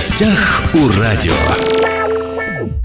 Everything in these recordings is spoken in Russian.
гостях у радио.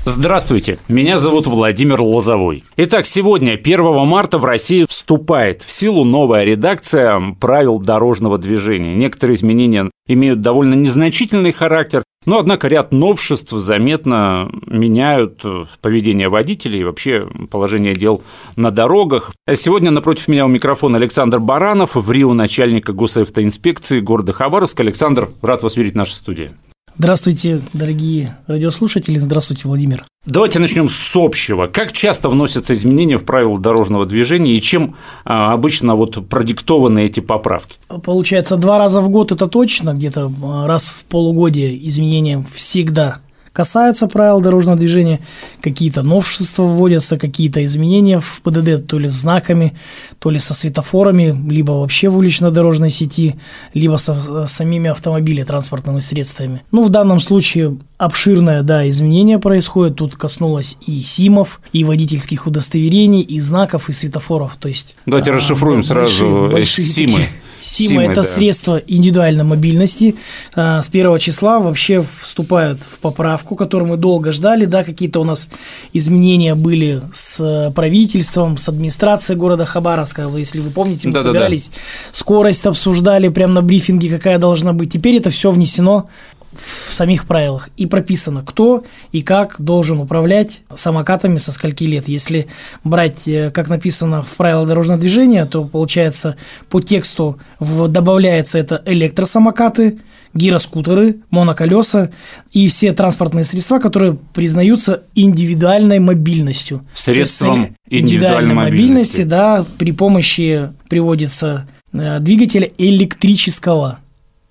Здравствуйте, меня зовут Владимир Лозовой. Итак, сегодня, 1 марта, в России вступает в силу новая редакция правил дорожного движения. Некоторые изменения имеют довольно незначительный характер, но, однако, ряд новшеств заметно меняют поведение водителей и вообще положение дел на дорогах. Сегодня напротив меня у микрофона Александр Баранов, в Рио начальника госавтоинспекции города Хабаровск. Александр, рад вас видеть в нашей студии. Здравствуйте, дорогие радиослушатели. Здравствуйте, Владимир. Давайте начнем с общего. Как часто вносятся изменения в правила дорожного движения и чем а, обычно вот продиктованы эти поправки? Получается, два раза в год это точно, где-то а, раз в полугодие изменения всегда касаются правил дорожного движения, какие-то новшества вводятся, какие-то изменения в ПДД, то ли с знаками, то ли со светофорами, либо вообще в улично-дорожной сети, либо со самими автомобилями, транспортными средствами. Ну, в данном случае обширное, да, изменение происходит. Тут коснулось и СИМов, и водительских удостоверений, и знаков, и светофоров. То есть, Давайте а, расшифруем большие, сразу большие СИМы. Такие СИМа – это да. средство индивидуальной мобильности. А, с первого числа вообще вступают в поправку, которую мы долго ждали. Да, какие-то у нас изменения были с правительством, с администрацией города Хабаровска. Вы, если вы помните, мы да, собирались, да, да. скорость обсуждали прямо на брифинге, какая должна быть. Теперь это все внесено в самих правилах и прописано, кто и как должен управлять самокатами со скольки лет. Если брать, э, как написано в правилах дорожного движения, то получается по тексту добавляется это электросамокаты, гироскутеры, моноколеса и все транспортные средства, которые признаются индивидуальной мобильностью. Средством индивидуальной мобильности, мобильности, да, при помощи приводится э, двигателя электрического,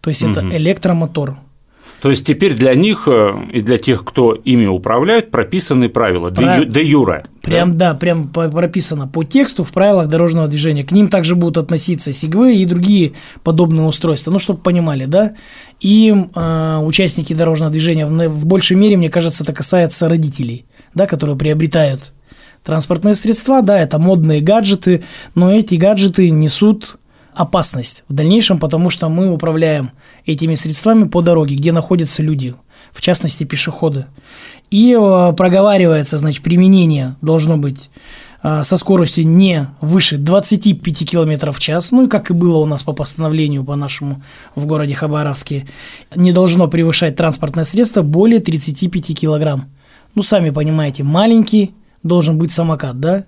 то есть угу. это электромотор. То есть теперь для них э, и для тех, кто ими управляет, прописаны правила Про... де юре. Прям, да? да, прям прописано по тексту в правилах дорожного движения. К ним также будут относиться сигвы и другие подобные устройства, ну, чтобы понимали, да. И э, участники дорожного движения в, в большей мере, мне кажется, это касается родителей, да, которые приобретают транспортные средства, да, это модные гаджеты, но эти гаджеты несут опасность в дальнейшем, потому что мы управляем этими средствами по дороге, где находятся люди, в частности пешеходы. И э, проговаривается, значит, применение должно быть э, со скоростью не выше 25 км в час, ну и как и было у нас по постановлению по нашему в городе Хабаровске, не должно превышать транспортное средство более 35 килограмм. Ну, сами понимаете, маленький должен быть самокат, да?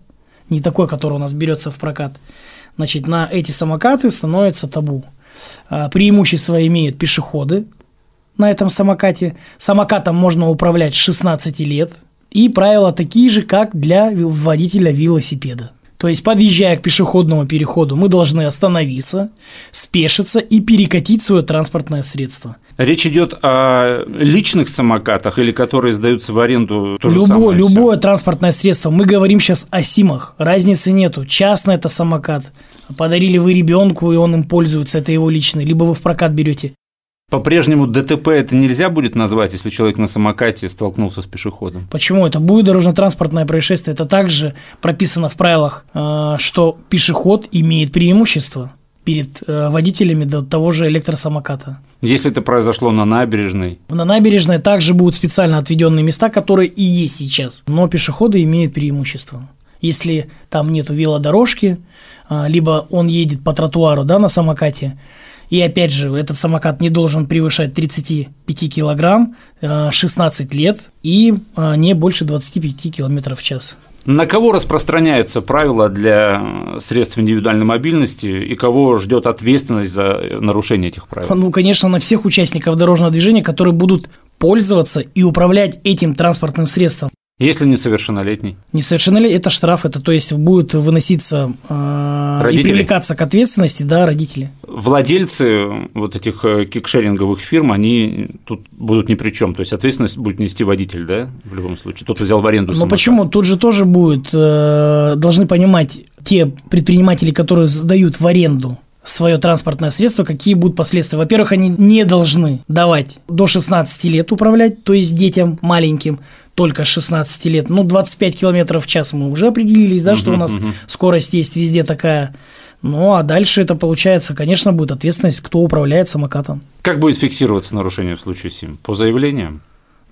Не такой, который у нас берется в прокат. Значит, на эти самокаты становится табу. А, преимущество имеют пешеходы на этом самокате. Самокатом можно управлять с 16 лет. И правила такие же, как для водителя велосипеда. То есть, подъезжая к пешеходному переходу, мы должны остановиться, спешиться и перекатить свое транспортное средство. Речь идет о личных самокатах или которые сдаются в аренду то любое, самое любое все. транспортное средство. Мы говорим сейчас о СИМах. Разницы нету. Частный это самокат. Подарили вы ребенку, и он им пользуется, это его личный. Либо вы в прокат берете. По-прежнему ДТП это нельзя будет назвать, если человек на самокате столкнулся с пешеходом? Почему? Это будет дорожно-транспортное происшествие. Это также прописано в правилах, э, что пешеход имеет преимущество перед э, водителями до того же электросамоката. Если это произошло на набережной? На набережной также будут специально отведенные места, которые и есть сейчас. Но пешеходы имеют преимущество. Если там нету велодорожки, э, либо он едет по тротуару да, на самокате, и опять же, этот самокат не должен превышать 35 килограмм, 16 э, лет и э, не больше 25 километров в час. На кого распространяются правила для средств индивидуальной мобильности и кого ждет ответственность за нарушение этих правил? Ну, конечно, на всех участников дорожного движения, которые будут пользоваться и управлять этим транспортным средством. Если несовершеннолетний? Несовершеннолетний – это штраф, это то есть будет выноситься э, и привлекаться к ответственности, да, родители. Владельцы вот этих э, кикшеринговых фирм, они тут будут ни при чем, то есть ответственность будет нести водитель, да, в любом случае, тот, кто взял в аренду Ну почему? Тут же тоже будет, э, должны понимать те предприниматели, которые сдают в аренду свое транспортное средство, какие будут последствия. Во-первых, они не должны давать до 16 лет управлять, то есть детям маленьким только с 16 лет. Ну, 25 километров в час мы уже определились, да, что у нас скорость есть везде такая Ну, а дальше это получается, конечно, будет ответственность, кто управляет самокатом. Как будет фиксироваться нарушение в случае СИМ? По заявлениям?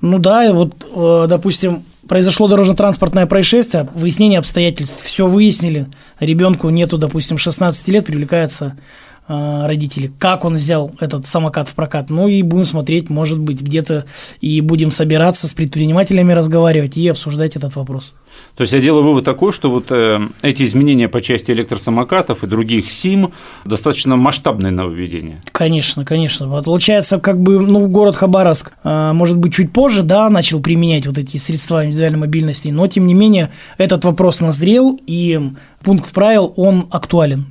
Ну да, вот, э, допустим, произошло дорожно-транспортное происшествие, выяснение обстоятельств, все выяснили, ребенку нету, допустим, 16 лет, привлекается родители, как он взял этот самокат в прокат. Ну и будем смотреть, может быть, где-то и будем собираться с предпринимателями разговаривать и обсуждать этот вопрос. То есть я делаю вывод такой, что вот э, эти изменения по части электросамокатов и других СИМ достаточно масштабное нововведение. Конечно, конечно. Вот получается, как бы, ну, город Хабаровск, э, может быть, чуть позже, да, начал применять вот эти средства индивидуальной мобильности, но, тем не менее, этот вопрос назрел, и пункт правил, он актуален.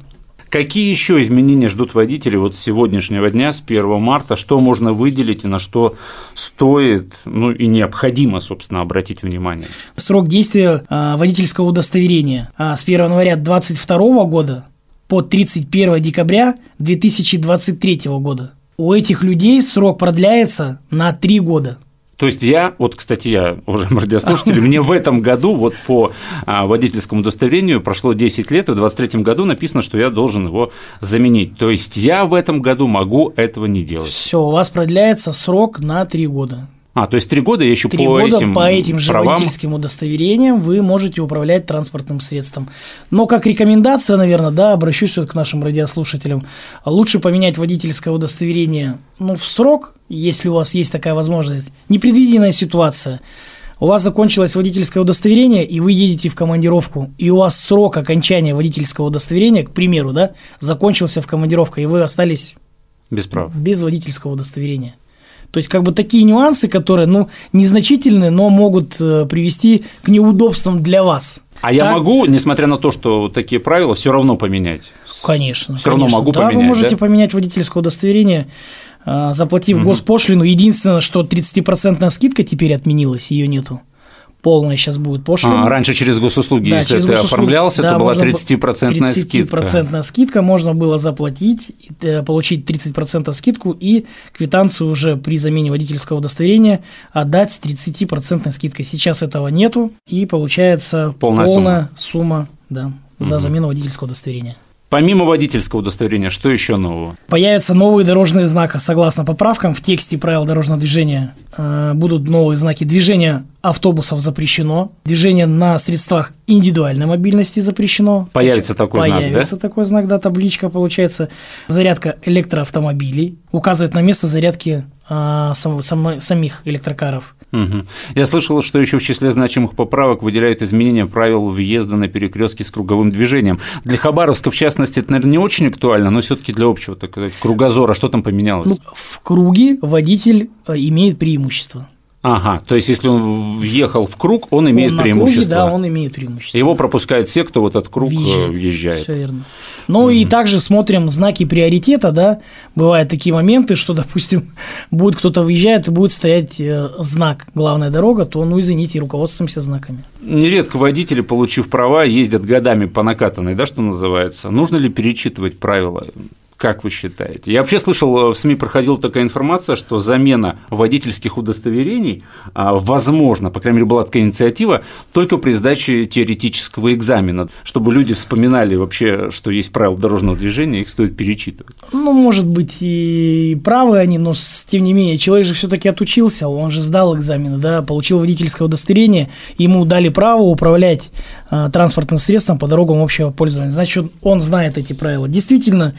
Какие еще изменения ждут водителей вот с сегодняшнего дня, с 1 марта? Что можно выделить и на что стоит, ну и необходимо, собственно, обратить внимание? Срок действия а, водительского удостоверения а, с 1 января 2022 года по 31 декабря 2023 года. У этих людей срок продляется на 3 года. То есть я, вот, кстати, я, уважаемые радиослушатели, мне в этом году вот по а, водительскому удостоверению прошло 10 лет, и в 23 году написано, что я должен его заменить. То есть я в этом году могу этого не делать. Все, у вас продляется срок на 3 года. А, то есть три года я еще три по года этим по этим же правам... водительским удостоверениям вы можете управлять транспортным средством. Но как рекомендация, наверное, да, обращусь вот к нашим радиослушателям, лучше поменять водительское удостоверение ну, в срок, если у вас есть такая возможность. Непредвиденная ситуация. У вас закончилось водительское удостоверение, и вы едете в командировку, и у вас срок окончания водительского удостоверения, к примеру, да, закончился в командировку, и вы остались без прав. Без водительского удостоверения. То есть, как бы такие нюансы, которые, ну, незначительные, но могут э, привести к неудобствам для вас. А так? я могу, несмотря на то, что такие правила, все равно поменять? Конечно. Все равно могу да, поменять. Вы можете да? поменять водительское удостоверение, э, заплатив угу. госпошлину. Единственное, что 30% скидка теперь отменилась, ее нету полная сейчас будет пошлина. А, раньше через госуслуги, да, если через ты госуслуги, оформлялся, да, то была 30%, скидка. 30% скидка, можно было заплатить, э, получить 30% скидку и квитанцию уже при замене водительского удостоверения отдать с 30% скидкой. Сейчас этого нету, и получается полная, полная сумма. сумма да, за угу. замену водительского удостоверения. Помимо водительского удостоверения, что еще нового? Появятся новые дорожные знаки. Согласно поправкам в тексте правил дорожного движения э, будут новые знаки движения автобусов запрещено, движение на средствах индивидуальной мобильности запрещено. Появится такой Появится знак, Появится такой знак, да, табличка получается. Зарядка электроавтомобилей указывает на место зарядки а, сам, сам, самих электрокаров. Угу. Я слышал, что еще в числе значимых поправок выделяют изменения правил въезда на перекрестке с круговым движением. Для Хабаровска, в частности, это, наверное, не очень актуально, но все-таки для общего, так сказать, кругозора, что там поменялось? Ну, в круге водитель э, имеет преимущество. Ага, то есть если он въехал в круг, он имеет он преимущество. Круге, да, он имеет преимущество. Его пропускают все, кто в этот круг э, въезжает. въезжает. Все верно. Ну mm и также смотрим знаки приоритета, да. Бывают такие моменты, что, допустим, будет кто-то выезжает и будет стоять э, знак главная дорога, то, ну извините, руководствуемся знаками. Нередко водители, получив права, ездят годами по накатанной, да, что называется. Нужно ли перечитывать правила? Как вы считаете? Я вообще слышал, э, в СМИ проходила такая информация, что замена водительских удостоверений а, возможно, по крайней мере, была такая инициатива, только при сдаче теоретического экзамена, чтобы люди вспоминали вообще, что есть правила дорожного движения, их стоит перечитывать. Ну, может быть, и правы они, но тем не менее, человек же все таки отучился, он же сдал экзамены, да, получил водительское удостоверение, ему дали право управлять а, транспортным средством по дорогам общего пользования. Значит, он знает эти правила. Действительно,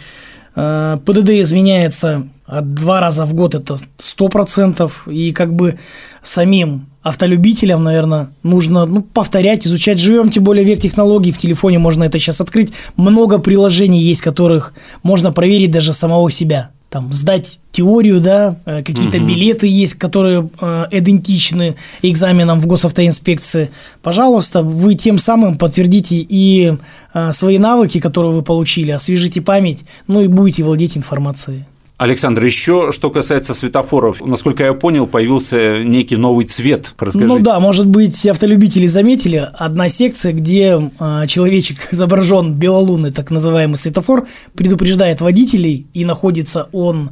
ПДД изменяется два раза в год, это 100%, и как бы самим автолюбителям, наверное, нужно ну, повторять, изучать. Живем, тем более век технологий, в телефоне можно это сейчас открыть. Много приложений есть, которых можно проверить даже самого себя там, сдать теорию, да, э, какие-то угу. билеты есть, которые э, идентичны экзаменам в госавтоинспекции. Пожалуйста, вы тем самым подтвердите и э, свои навыки, которые вы получили, освежите память, ну и будете владеть информацией. Александр, еще что касается светофоров, насколько я понял, появился некий новый цвет. Расскажите. Ну да, может быть, автолюбители заметили, одна секция, где э, человечек изображен белолунный, так называемый светофор, предупреждает водителей, и находится он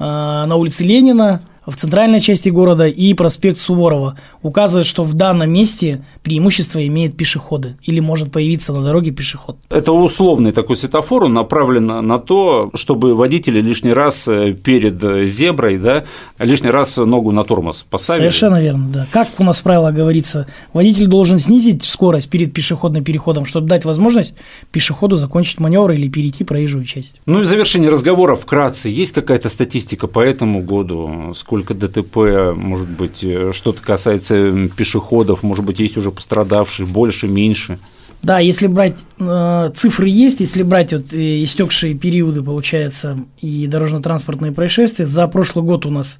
э, на улице Ленина, в центральной части города и проспект Суворова указывает, что в данном месте преимущество имеют пешеходы или может появиться на дороге пешеход. Это условный такой светофор, он направлен на то, чтобы водители лишний раз э, перед зеброй, да, лишний раз ногу на тормоз поставили. Совершенно верно, да. Как у нас в правилах говорится, водитель должен снизить скорость перед пешеходным переходом, чтобы дать возможность пешеходу закончить маневр или перейти проезжую часть. Ну и в завершение разговора вкратце, есть какая-то статистика по этому году, сколько ДТП, может быть, э, что-то касается пешеходов, может быть, есть уже пострадавшие, больше, меньше? Да, если брать э, цифры есть, если брать вот э, истекшие периоды, получается, и дорожно-транспортные происшествия, за прошлый год у нас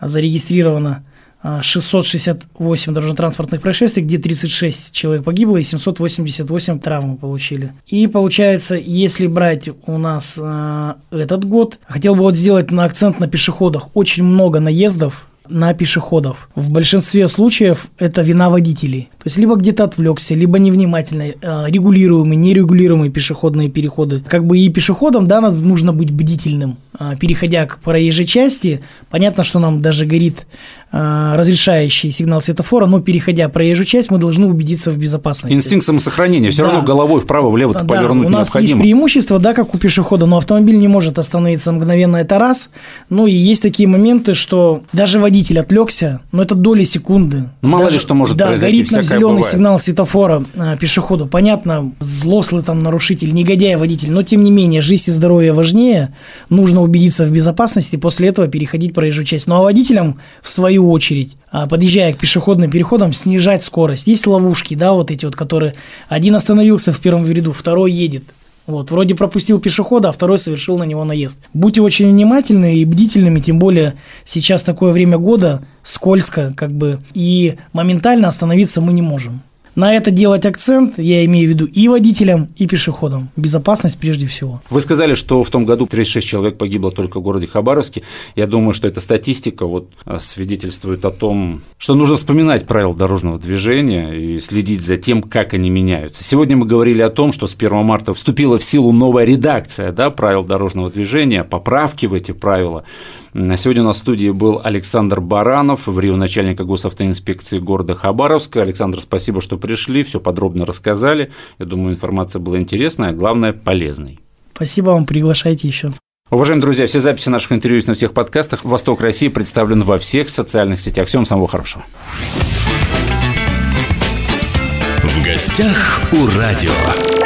зарегистрировано 668 дорожно-транспортных происшествий, где 36 человек погибло и 788 травмы получили. И получается, если брать у нас э, этот год, хотел бы вот сделать на акцент на пешеходах. Очень много наездов на пешеходов. В большинстве случаев это вина водителей. То есть либо где-то отвлекся, либо невнимательно э, регулируемые, нерегулируемые пешеходные переходы. Как бы и пешеходам, да, нужно быть бдительным. Э, переходя к проезжей части, понятно, что нам даже горит разрешающий сигнал светофора, но переходя проезжую часть, мы должны убедиться в безопасности. Инстинкт самосохранения. Все да. равно головой вправо-влево да, повернуть у нас необходимо. есть преимущество, да, как у пешехода, но автомобиль не может остановиться мгновенно, это раз. Ну и есть такие моменты, что даже водитель отвлекся, но это доли секунды. Ну, мало даже, ли что может да, произойти, горит нам зеленый бывает. сигнал светофора э, пешеходу. Понятно, злослый там нарушитель, негодяй водитель, но тем не менее, жизнь и здоровье важнее. Нужно убедиться в безопасности, после этого переходить проезжую часть. Ну а водителям, в свою очередь, а, подъезжая к пешеходным переходам, снижать скорость. Есть ловушки, да, вот эти вот, которые один остановился в первом ряду, второй едет. Вот, вроде пропустил пешехода, а второй совершил на него наезд. Будьте очень внимательны и бдительными, тем более сейчас такое время года, скользко, как бы, и моментально остановиться мы не можем. На это делать акцент, я имею в виду и водителям, и пешеходам. Безопасность прежде всего. Вы сказали, что в том году 36 человек погибло только в городе Хабаровске. Я думаю, что эта статистика вот а, свидетельствует о том, что нужно вспоминать правила дорожного движения и следить за тем, как они меняются. Сегодня мы говорили о том, что с 1 марта вступила в силу новая редакция да, правил дорожного движения, поправки в эти правила. Сегодня у нас в студии был Александр Баранов, в Рио начальника госавтоинспекции города Хабаровска. Александр, спасибо, что пришли, все подробно рассказали. Я думаю, информация была интересная, а главное, полезной. Спасибо вам, приглашайте еще. Уважаемые друзья, все записи наших интервью есть на всех подкастах. «Восток России» представлен во всех социальных сетях. Всем самого хорошего. В гостях у радио.